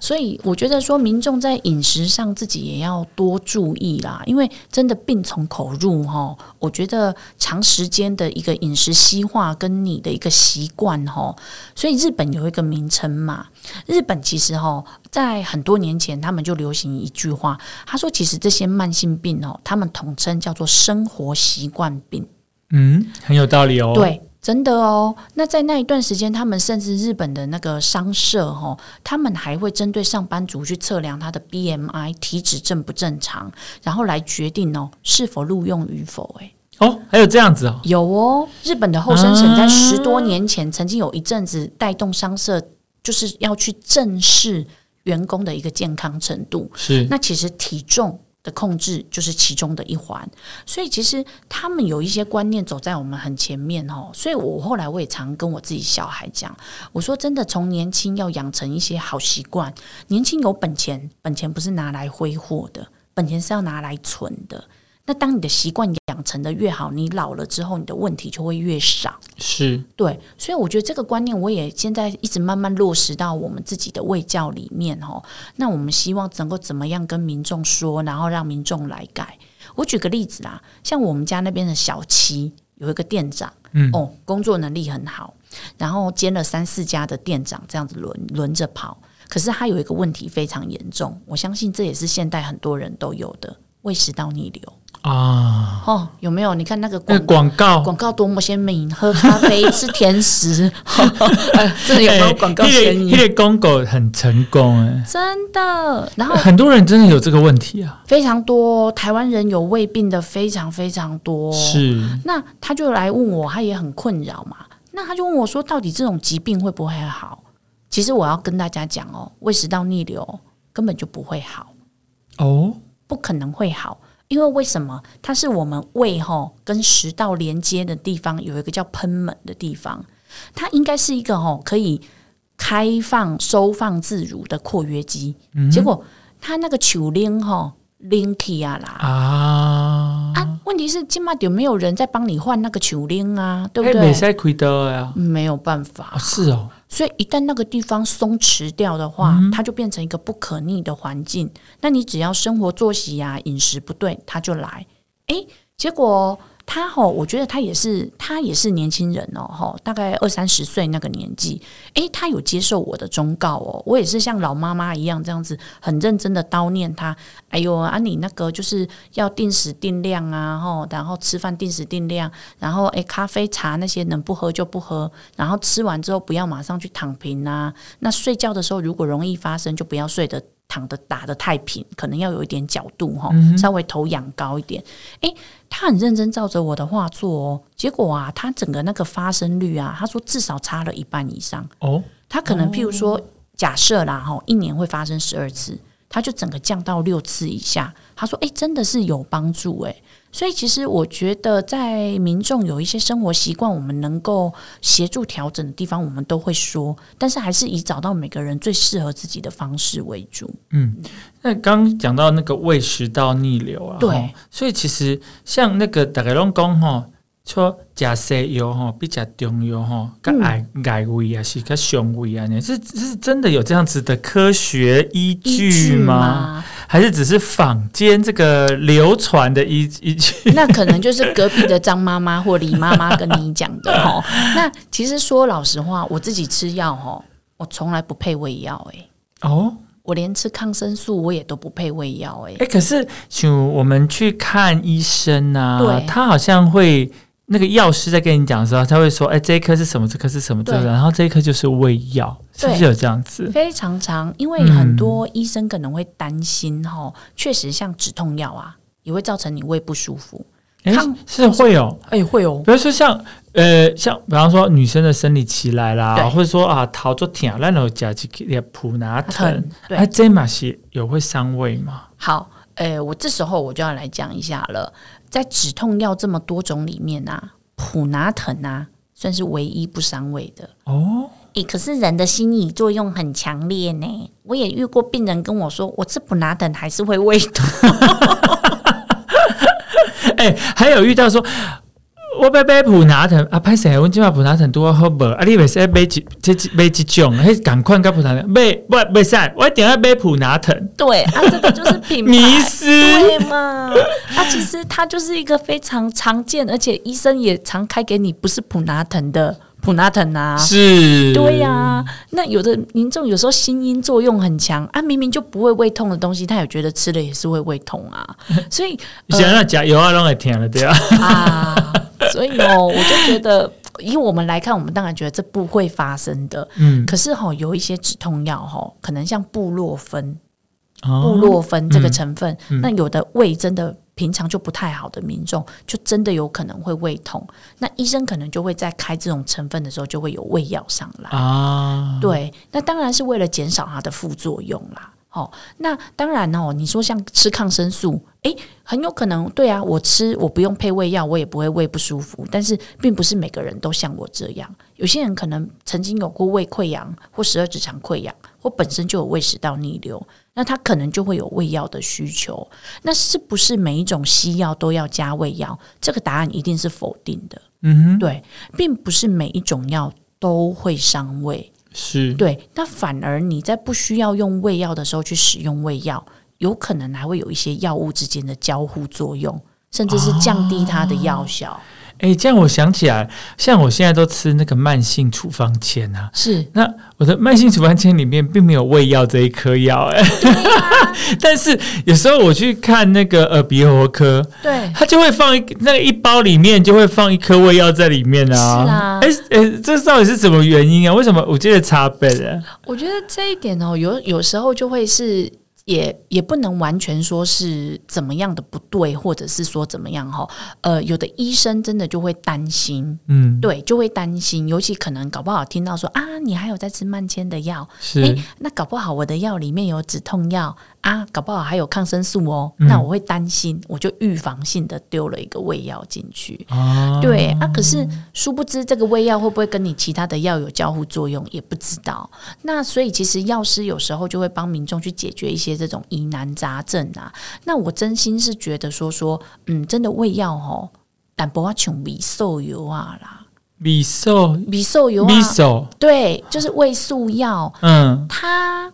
Speaker 2: 所以我觉得说，民众在饮食上自己也要多注意啦，因为真的病从口入哈。我觉得长时间的一个饮食西化跟你的一个习惯哈，所以日本有一个名称嘛。日本其实哈，在很多年前他们就流行一句话，他说其实这些慢性病哦，他们统称叫做生活习惯病。
Speaker 1: 嗯，很有道理哦。
Speaker 2: 对。真的哦，那在那一段时间，他们甚至日本的那个商社哦，他们还会针对上班族去测量他的 BMI 体脂正不正常，然后来决定哦是否录用与否。哎，
Speaker 1: 哦，还有这样子哦，
Speaker 2: 有哦，日本的后生省在十多年前曾经有一阵子带动商社，就是要去正视员工的一个健康程度。
Speaker 1: 是，
Speaker 2: 那其实体重。的控制就是其中的一环，所以其实他们有一些观念走在我们很前面哦。所以我后来我也常跟我自己小孩讲，我说真的，从年轻要养成一些好习惯。年轻有本钱，本钱不是拿来挥霍的，本钱是要拿来存的。那当你的习惯养成的越好，你老了之后，你的问题就会越少。
Speaker 1: 是
Speaker 2: 对，所以我觉得这个观念，我也现在一直慢慢落实到我们自己的卫教里面哦。那我们希望能够怎么样跟民众说，然后让民众来改。我举个例子啦，像我们家那边的小七有一个店长，嗯，哦，工作能力很好，然后兼了三四家的店长，这样子轮轮着跑。可是他有一个问题非常严重，我相信这也是现代很多人都有的胃食道逆流。
Speaker 1: 啊，
Speaker 2: 哦，有没有？你看那个
Speaker 1: 广广告，
Speaker 2: 广告多么鲜明，喝咖啡吃甜食，*laughs* 这里有没有广告嫌疑？
Speaker 1: 因为公狗很成功哎，
Speaker 2: 真的。然后
Speaker 1: 很多人真的有这个问题啊，
Speaker 2: 非常多。台湾人有胃病的非常非常多，
Speaker 1: 是。
Speaker 2: 那他就来问我，他也很困扰嘛。那他就问我说，到底这种疾病会不会好？其实我要跟大家讲哦，胃食道逆流根本就不会好
Speaker 1: 哦，
Speaker 2: 不可能会好。因为为什么？它是我们胃吼跟食道连接的地方，有一个叫喷门的地方，它应该是一个吼可以开放收放自如的括约肌。结果它那个球拎哈拎起啊啦
Speaker 1: 啊
Speaker 2: 啊！问题是今嘛有没有人在帮你换那个球拎啊？对不对？
Speaker 1: 没使亏的呀，
Speaker 2: 没有办法。
Speaker 1: 是哦。
Speaker 2: 所以一旦那个地方松弛掉的话，它就变成一个不可逆的环境。那你只要生活作息呀、饮食不对，它就来。哎，结果。他吼，我觉得他也是，他也是年轻人哦，大概二三十岁那个年纪，诶，他有接受我的忠告哦，我也是像老妈妈一样这样子，很认真的叨念他，哎呦啊，你那个就是要定时定量啊，吼，然后吃饭定时定量，然后诶，咖啡茶那些能不喝就不喝，然后吃完之后不要马上去躺平啊，那睡觉的时候如果容易发生，就不要睡得躺的打的太平，可能要有一点角度哈，稍微头仰高一点，诶。他很认真照着我的画做哦，结果啊，他整个那个发生率啊，他说至少差了一半以上
Speaker 1: 哦。
Speaker 2: 他可能譬如说，假设啦哈，一年会发生十二次，他就整个降到六次以下。他说：“哎，真的是有帮助哎。”所以其实我觉得，在民众有一些生活习惯，我们能够协助调整的地方，我们都会说，但是还是以找到每个人最适合自己的方式为主。
Speaker 1: 嗯，那刚讲到那个胃食道逆流啊，
Speaker 2: 对，
Speaker 1: 所以其实像那个大概龙宫哈。说加西药哈比较中药哈，跟矮矮胃啊是跟胸胃啊，你是是真的有这样子的科学依据吗？还是只是坊间这个流传的依依据？*laughs*
Speaker 2: 那可能就是隔壁的张妈妈或李妈妈跟你讲的哈。*laughs* 那其实说老实话，我自己吃药哈，我从来不配胃药哎。
Speaker 1: 哦，
Speaker 2: 我连吃抗生素我也都不配胃药哎。
Speaker 1: 哎，可是就我们去看医生啊，他好像会。那个药师在跟你讲的时候，他会说：“哎，这一颗是什么？这颗是什么？这个，然后这一颗就是胃药，是不是有这样子？
Speaker 2: 非常长，因为很多医生可能会担心哈，确实像止痛药啊，也会造成你胃不舒服。
Speaker 1: 哎，是会有，
Speaker 2: 哎，会有。
Speaker 1: 比如说像呃，像比方说女生的生理期来啦，或者说啊，桃做疼，然后加几粒普拿疼，哎，这嘛是有会伤胃吗？
Speaker 2: 好，呃，我这时候我就要来讲一下了，在止痛药这么多种里面啊，普拿疼啊，算是唯一不伤胃的。
Speaker 1: 哦，
Speaker 2: 诶，可是人的心理作用很强烈呢。我也遇过病人跟我说，我吃普拿疼还是会胃痛。*laughs*
Speaker 1: 哎、还有遇到说。我要买普拿藤啊，歹势，阮即马普拿藤拄啊好无，啊，你袂使买一这这买一种，迄共款甲普拿藤买，不袂使，我一定要买普拿藤，
Speaker 2: 对啊，这个就是 *laughs* 品牌。
Speaker 1: 迷失。
Speaker 2: 对嘛？它其实它就是一个非常常见，而且医生也常开给你不是普拿藤的普拿疼啊。
Speaker 1: 是，
Speaker 2: 对呀、那有的民众有时候心因作用很强啊，明明就不会胃痛的东西，他也觉得吃了也是会胃痛啊，所以
Speaker 1: 想要食药啊，拢会疼了，对啊。
Speaker 2: 啊，所以哦，我就觉得以我们来看，我们当然觉得这不会发生的。
Speaker 1: 嗯，
Speaker 2: 可是哈、有一些止痛药哈、可能像布洛芬，
Speaker 1: 哦
Speaker 2: 布洛芬这个成分，
Speaker 1: 嗯
Speaker 2: 那有的胃真的平常就不太好的民众，就真的有可能会胃痛。那医生可能就会在开这种成分的时候，就会有胃药上来。
Speaker 1: 啊，
Speaker 2: 对，那当然是为了减少它的副作用啦。哦，那当然哦，你说像吃抗生素，诶，很有可能对啊，我吃我不用配胃药，我也不会胃不舒服。但是并不是每个人都像我这样，有些人可能曾经有过胃溃疡或十二指肠溃疡，或本身就有胃食道逆流，那他可能就会有胃药的需求。那是不是每一种西药都要加胃药？这个答案一定是否定的。
Speaker 1: 嗯哼，
Speaker 2: 对，并不是每一种药都会伤胃。
Speaker 1: 是，
Speaker 2: 对，那反而你在不需要用胃药的时候去使用胃药，有可能还会有一些药物之间的交互作用，甚至是降低它的药效。
Speaker 1: 哎、这样我想起来，像我现在都吃那个慢性处方签啊，
Speaker 2: 是
Speaker 1: 那我的慢性处方签里面并没有胃药这一颗药、哎、*laughs* 但是有时候我去看那个耳鼻喉科，
Speaker 2: 对，
Speaker 1: 它就会放一那个一包里面就会放一颗胃药在里面啊。
Speaker 2: 是啊
Speaker 1: 哎哎、这到底是什么原因啊？为什么我觉得差别的？
Speaker 2: 我觉得这一点哦，有有时候就会是。也也不能完全说是怎么样的不对，或者是说怎么样哈，呃，有的医生真的就会担心，
Speaker 1: 嗯，
Speaker 2: 对，就会担心，尤其可能搞不好听到说啊，你还有在吃慢迁的药，
Speaker 1: 是、
Speaker 2: 诶，那搞不好我的药里面有止痛药啊，搞不好还有抗生素哦，
Speaker 1: 嗯
Speaker 2: 那我会担心，我就预防性的丢了一个胃药进去。
Speaker 1: 啊，
Speaker 2: 对啊，可是殊不知这个胃药会不会跟你其他的药有交互作用，也不知道。那所以其实药师有时候就会帮民众去解决一些这种疑难杂症啊。那我真心是觉得说说，嗯，真的胃药哦，但不要穷米瘦油啊啦，
Speaker 1: 米寿
Speaker 2: 米瘦油
Speaker 1: 米
Speaker 2: 对，就是胃素药。
Speaker 1: 嗯，
Speaker 2: 它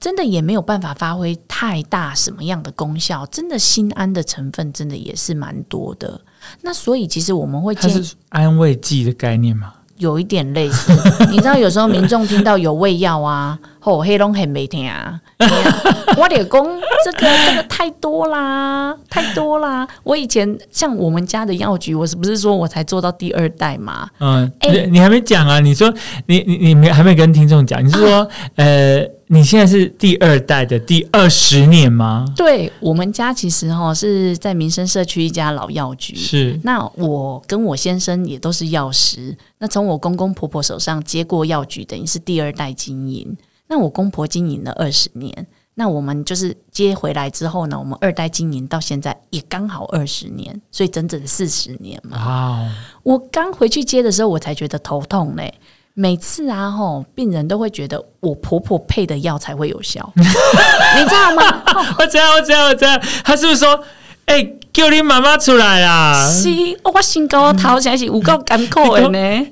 Speaker 2: 真的也没有办法发挥太大什么样的功效，真的心安的成分真的也是蛮多的。那所以其实我们会
Speaker 1: 它
Speaker 2: 建议
Speaker 1: 安慰剂的概念嘛？
Speaker 2: 有一点类似，你知道有时候民众听到有胃药啊，吼黑龙很没听啊，*laughs* 我得讲这个这个太多啦，太多啦。我以前像我们家的药局，我是不是说我才做到第二代嘛？
Speaker 1: 嗯，
Speaker 2: 哎
Speaker 1: 你你还没讲啊？你说你你你没还没跟听众讲？你是说、呃，你现在是第二代的第二十年吗？
Speaker 2: 对我们家其实哈是在民生社区一家老药局，
Speaker 1: 是
Speaker 2: 那我跟我先生也都是药师，那从我公公婆婆手上接过药局，等于是第二代经营。那我公婆经营了二十年，那我们就是接回来之后呢，我们二代经营到现在也刚好二十年，所以整整四十年嘛。
Speaker 1: 哇哦，
Speaker 2: 我刚回去接的时候，我才觉得头痛嘞。每次啊，吼，病人都会觉得我婆婆配的药才会有效，*laughs* 你知道吗？*laughs*
Speaker 1: 我知道我知道我知道，他是不是说，哎、叫你妈妈出来啦？
Speaker 2: 是，哦我身高头现在是有够艰苦的呢。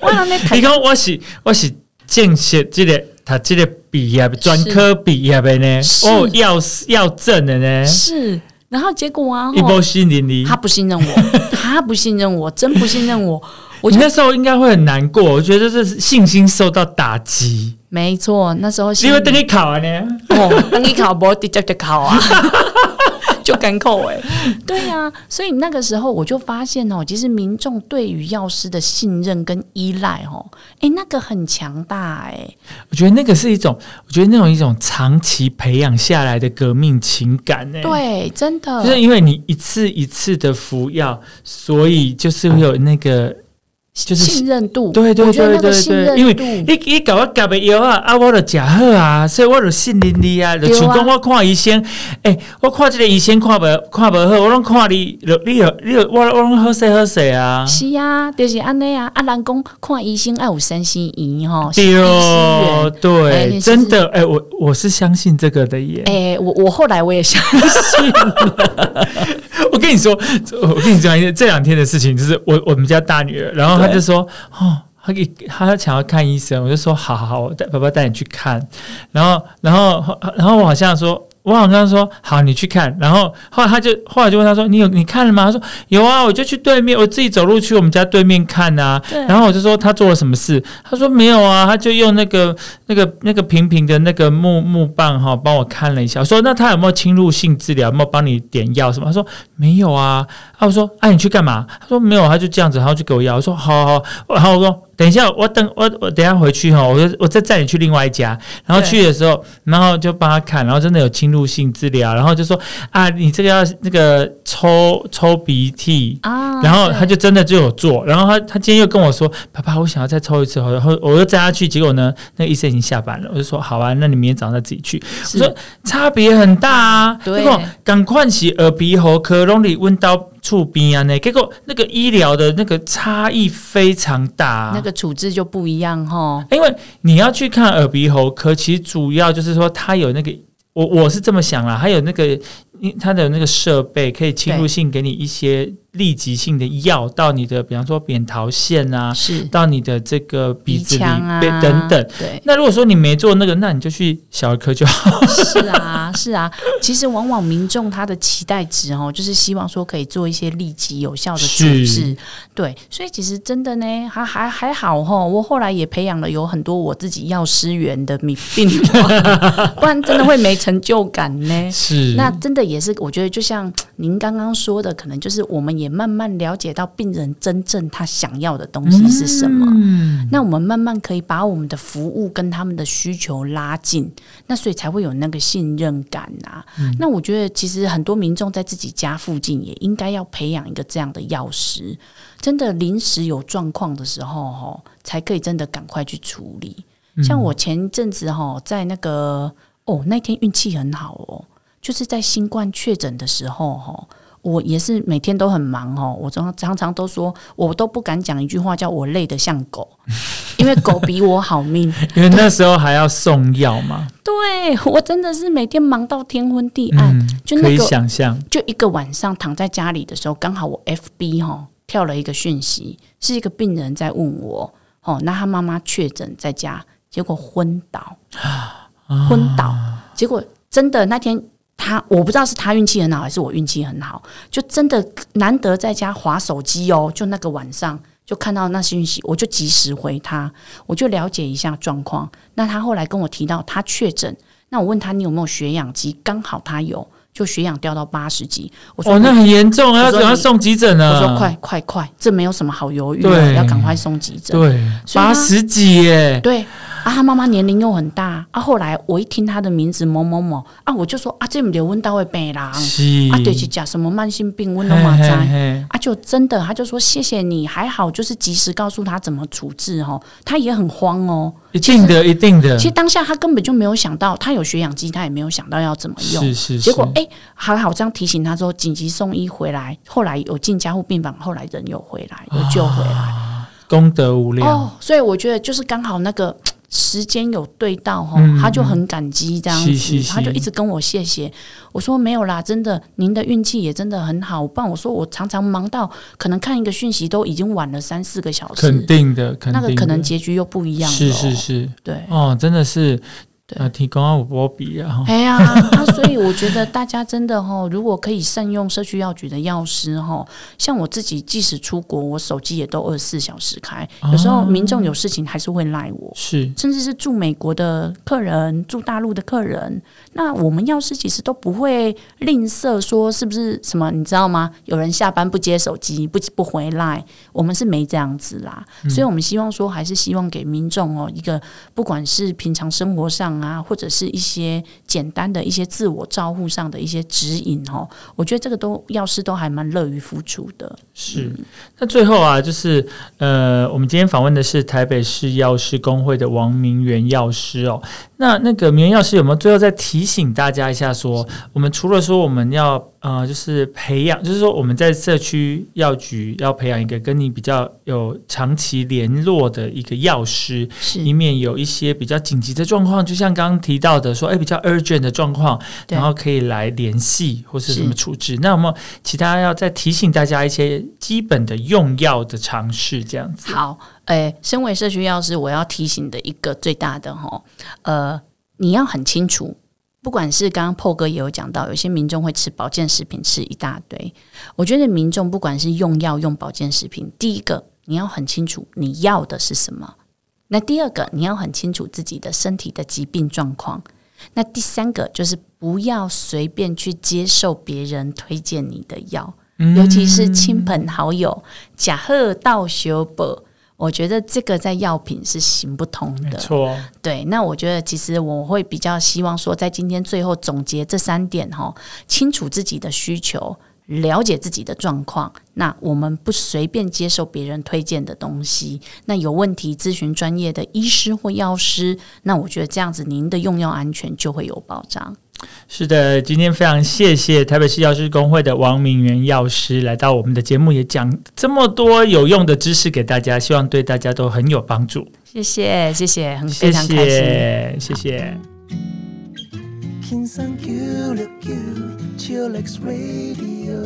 Speaker 2: 我让你
Speaker 1: 你
Speaker 2: 睇
Speaker 1: 讲我是我是正式这个他这个毕业专科毕业的呢，哦，要要证的呢，
Speaker 2: 是，然后结果啊，
Speaker 1: 一
Speaker 2: 吼
Speaker 1: 波心灵里
Speaker 2: 他。不信任我，*laughs* 他不信任我，真不信任我。我
Speaker 1: 那时候应该会很难过，我觉得这是信心受到打击。
Speaker 2: 没错，那时候
Speaker 1: 因为等你考完呢，
Speaker 2: 哦，等你考不直接就考啊，*laughs* 就干扣哎，*laughs* 对呀、所以那个时候我就发现哦，其实民众对于药师的信任跟依赖哦，哎，那个很强大哎，
Speaker 1: 我觉得那个是一种，我觉得那种一种长期培养下来的革命情感呢。。
Speaker 2: 对，真的
Speaker 1: 就是因为你一次一次的服药，所以就是会有那个就是
Speaker 2: 信任度，
Speaker 1: 对对对对
Speaker 2: 信
Speaker 1: 对，因为你你搞我夹的药啊，啊，我就食好啊，所以我就信任你啊。就
Speaker 2: 对啊
Speaker 1: 像讲我看医生，诶、我看这个医生看不看不好，我拢看你，就你有你有我我拢好势好势啊。
Speaker 2: 是啊，就是安尼啊。啊，人讲看医生要有三心仪吼，
Speaker 1: 对哦，对，真的，哎、我我是相信这个的耶。
Speaker 2: 哎、我我后来我也相信，*laughs*
Speaker 1: 我跟你说，我跟你讲一件这两天的事情，就是我我们家大女儿，然后她就说，哦，她给她想要看医生，我就说好好好，我带爸爸带你去看，然后然后然后我好像说。我好像说好，你去看，然后后来他就后来就问他说：“你有你看了吗？”他说：“有啊，我就去对面，我自己走路去我们家对面看啊。”然后我就说他做了什么事？他说没有啊，他就用那个那个那个平平的那个木木棒哈，帮我看了一下。我说那他有没有侵入性治疗？有没有帮你点药什么？他说没有啊。啊，我说啊，你去干嘛？他说没有，他就这样子，然后就给我药。我说好好好，然后我说等一下，我等我我等一下回去哈，我就我再载你去另外一家。然后去的时候，然后就帮他看，然后真的有侵入性治疗，然后就说啊，你这个要那个抽抽鼻涕。
Speaker 2: 啊，
Speaker 1: 然后他就真的就有做，然后他他今天又跟我说：“爸爸，我想要再抽一次。”然后我又载他去，结果呢，那个医生已经下班了。我就说：“好啊，那你明天早上再自己去。”我说差别很大啊！
Speaker 2: 对
Speaker 1: 结果赶快洗耳鼻喉科，让你问到触鼻啊那，结果那个医疗的那个差异非常大、啊。
Speaker 2: 那个处置就不一样哈。
Speaker 1: 因为你要去看耳鼻喉科，其实主要就是说它有那个，我我是这么想啦，还有那个它的那个设备可以侵入性给你一些立即性的药到你的，比方说扁桃腺啊，
Speaker 2: 是
Speaker 1: 到你的这个鼻子里
Speaker 2: 腔啊
Speaker 1: 对等等。
Speaker 2: 对，
Speaker 1: 那如果说你没做那个，那你就去小儿科就好。
Speaker 2: 是啊，是啊。其实往往民众他的期待值哦，就是希望说可以做一些立即有效的处置。对，所以其实真的呢，还还还好哈。我后来也培养了有很多我自己药师员的病病患，*laughs* 不然真的会没成就感呢。
Speaker 1: 是
Speaker 2: 那真的也是，我觉得就像您刚刚说的，可能就是我们也慢慢了解到病人真正他想要的东西是什么。
Speaker 1: 嗯，
Speaker 2: 那我们慢慢可以把我们的服务跟他们的需求拉近，那所以才会有那个信任感啊。那我觉得其实很多民众在自己家附近也应该要培养一个这样的药师，真的临时有状况的时候，哦，才可以真的赶快去处理。像我前一阵子哈，在那个哦那天运气很好哦，就是在新冠确诊的时候哈。我也是每天都很忙哦，我常常常都说，我都不敢讲一句话，叫我累得像狗，*laughs* 因为狗比我好命。*laughs*
Speaker 1: 因为那时候还要送药嘛，
Speaker 2: 对我真的是每天忙到天昏地暗，
Speaker 1: 嗯，可以
Speaker 2: 就那个
Speaker 1: 想象，
Speaker 2: 就一个晚上躺在家里的时候，刚好我 FB 哈跳了一个讯息，是一个病人在问我哦，那他妈妈确诊在家，结果昏倒，*gasps* 昏倒，结果真的那天他我不知道是他运气很好还是我运气很好，就真的难得在家划手机哦，就那个晚上。就看到那讯息，我就及时回他，我就了解一下状况。那他后来跟我提到他确诊，那我问他你有没有血氧机，刚好他有，就血氧掉到八十几。我说
Speaker 1: 哦，那很严重啊，要
Speaker 2: 我说你
Speaker 1: 赶快送急诊啊！
Speaker 2: 我说快快快，这没有什么好犹豫的，
Speaker 1: 对
Speaker 2: 要赶快送急诊。
Speaker 1: 对，八十几耶，
Speaker 2: 对啊，他妈妈年龄又很大啊。后来我一听他的名字某某某啊，我就说啊，这不得温到会病人
Speaker 1: 是
Speaker 2: 啊，对，是讲什么慢性病，温都马
Speaker 1: 嘿
Speaker 2: 在啊，就真的他就说谢谢你，还好就是及时告诉他怎么处置哦，他也很慌哦。
Speaker 1: 一定的，一定的，
Speaker 2: 其实当下他根本就没有想到，他有血氧机，他也没有想到要怎么用。
Speaker 1: 是是，是
Speaker 2: 结果哎、还好这样提醒他之后，紧急送医回来，后来有进加护病房，后来人又回来，又救回来。
Speaker 1: 功德无量，
Speaker 2: 哦，所以我觉得就是刚好那个时间有对到哈，
Speaker 1: 嗯
Speaker 2: 他就很感激这样子，
Speaker 1: 是是是
Speaker 2: 他就一直跟我谢谢。我说没有啦，真的，您的运气也真的很好。不然我说我常常忙到可能看一个讯息都已经晚了三四个小
Speaker 1: 肯
Speaker 2: 时，
Speaker 1: 定的，肯定的
Speaker 2: 那个可能结局又不一样了、
Speaker 1: 是是，是，
Speaker 2: 对。
Speaker 1: 哦，真的是，
Speaker 2: 对
Speaker 1: 啊，提供啊，我波比啊，
Speaker 2: 哎呀，那所以我觉得大家真的哈，*laughs* 如果可以善用社区药局的药师哈，像我自己即使出国，我手机也都二十四小时开。有时候民众有事情还是会赖我，
Speaker 1: 是
Speaker 2: 甚至是住美国的客人、住大陆的客人，那我们药师其实都不会吝啬说是不是什么，你知道吗？有人下班不接手机、不不回来，我们是没这样子啦。所以我们希望说，还是希望给民众哦一个，不管是平常生活上上啊，或者是一些简单的一些自我照护上的一些指引哦，我觉得这个都药师都还蛮乐于付出的。
Speaker 1: 是，那最后啊，就是呃，我们今天访问的是台北市药师工会的王明元药师哦。那那个明元药师有没有最后再提醒大家一下，说我们除了说我们要呃，就是培养，就是说我们在社区药局要培养一个跟你比较有长期联络的一个药师，以免有一些比较紧急的状况，就像刚刚提到的说，哎，比较 urgent 的状况，然后可以来联系或是什么处置。那有没有其他要再提醒大家一些基本的用药的尝试，这样子。
Speaker 2: 好，诶，身为社区药师，我要提醒的一个最大的哈，呃，你要很清楚。不管是刚刚破哥也有讲到，有些民众会吃保健食品吃一大堆。我觉得民众不管是用药用保健食品，第一个你要很清楚你要的是什么，那第二个你要很清楚自己的身体的疾病状况，那第三个就是不要随便去接受别人推荐你的药，尤其是亲朋好友假贺道修博。我觉得这个在药品是行不通的，
Speaker 1: 错。
Speaker 2: 对，那我觉得其实我会比较希望说，在今天最后总结这三点哈，清楚自己的需求，了解自己的状况。那我们不随便接受别人推荐的东西，那有问题咨询专业的医师或药师。那我觉得这样子，您的用药安全就会有保障。
Speaker 1: 是的，今天非常谢谢台北市药师工会的王明元药师来到我们的节目，也讲这么多有用的知识给大家，希望对大家都很有帮助。
Speaker 2: 谢谢，谢谢，很非常开
Speaker 1: 心，谢谢。King San Q, Chillax Radio.